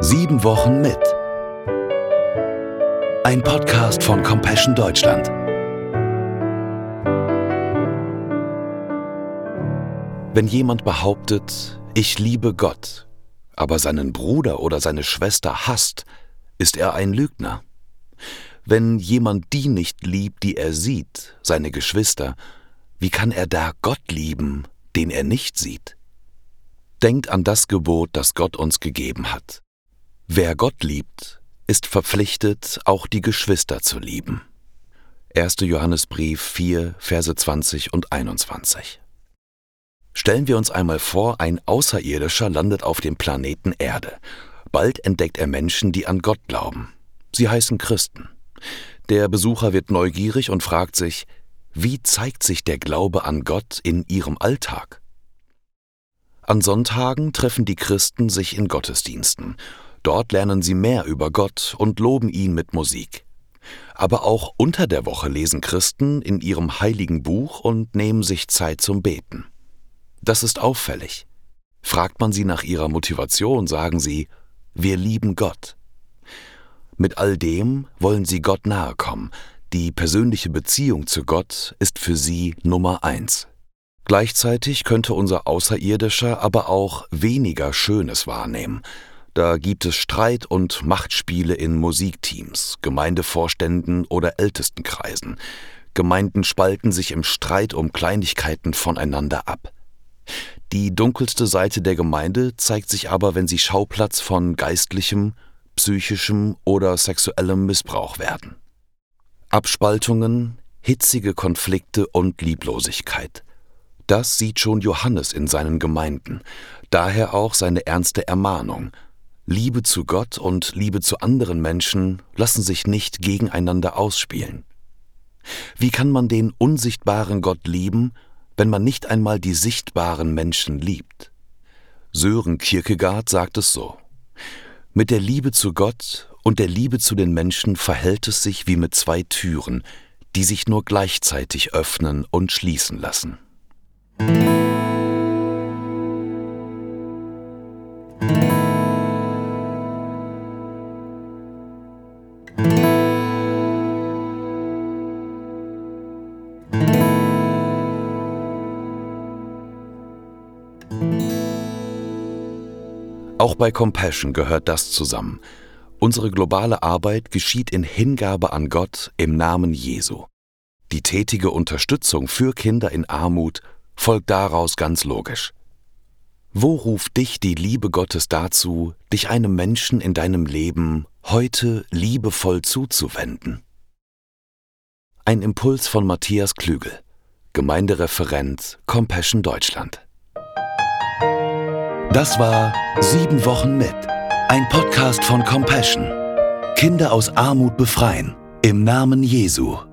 Sieben Wochen mit. Ein Podcast von Compassion Deutschland. Wenn jemand behauptet, ich liebe Gott, aber seinen Bruder oder seine Schwester hasst, ist er ein Lügner. Wenn jemand die nicht liebt, die er sieht, seine Geschwister, wie kann er da Gott lieben, den er nicht sieht? Denkt an das Gebot, das Gott uns gegeben hat. Wer Gott liebt, ist verpflichtet, auch die Geschwister zu lieben. 1. Johannesbrief 4, Verse 20 und 21. Stellen wir uns einmal vor, ein Außerirdischer landet auf dem Planeten Erde. Bald entdeckt er Menschen, die an Gott glauben. Sie heißen Christen. Der Besucher wird neugierig und fragt sich, wie zeigt sich der Glaube an Gott in ihrem Alltag? An Sonntagen treffen die Christen sich in Gottesdiensten Dort lernen sie mehr über Gott und loben ihn mit Musik. Aber auch unter der Woche lesen Christen in ihrem heiligen Buch und nehmen sich Zeit zum Beten. Das ist auffällig. Fragt man sie nach ihrer Motivation, sagen sie, wir lieben Gott. Mit all dem wollen sie Gott nahe kommen. Die persönliche Beziehung zu Gott ist für sie Nummer eins. Gleichzeitig könnte unser Außerirdischer aber auch weniger Schönes wahrnehmen, da gibt es Streit und Machtspiele in Musikteams, Gemeindevorständen oder Ältestenkreisen. Gemeinden spalten sich im Streit um Kleinigkeiten voneinander ab. Die dunkelste Seite der Gemeinde zeigt sich aber, wenn sie Schauplatz von geistlichem, psychischem oder sexuellem Missbrauch werden. Abspaltungen, hitzige Konflikte und Lieblosigkeit. Das sieht schon Johannes in seinen Gemeinden, daher auch seine ernste Ermahnung – Liebe zu Gott und Liebe zu anderen Menschen lassen sich nicht gegeneinander ausspielen. Wie kann man den unsichtbaren Gott lieben, wenn man nicht einmal die sichtbaren Menschen liebt? Sören Kierkegaard sagt es so. Mit der Liebe zu Gott und der Liebe zu den Menschen verhält es sich wie mit zwei Türen, die sich nur gleichzeitig öffnen und schließen lassen. Auch bei Compassion gehört das zusammen. Unsere globale Arbeit geschieht in Hingabe an Gott im Namen Jesu. Die tätige Unterstützung für Kinder in Armut folgt daraus ganz logisch. Wo ruft dich die Liebe Gottes dazu, dich einem Menschen in deinem Leben heute liebevoll zuzuwenden? Ein Impuls von Matthias Klügel, Gemeindereferent Compassion Deutschland. Das war Sieben Wochen mit, ein Podcast von Compassion. Kinder aus Armut befreien, im Namen Jesu.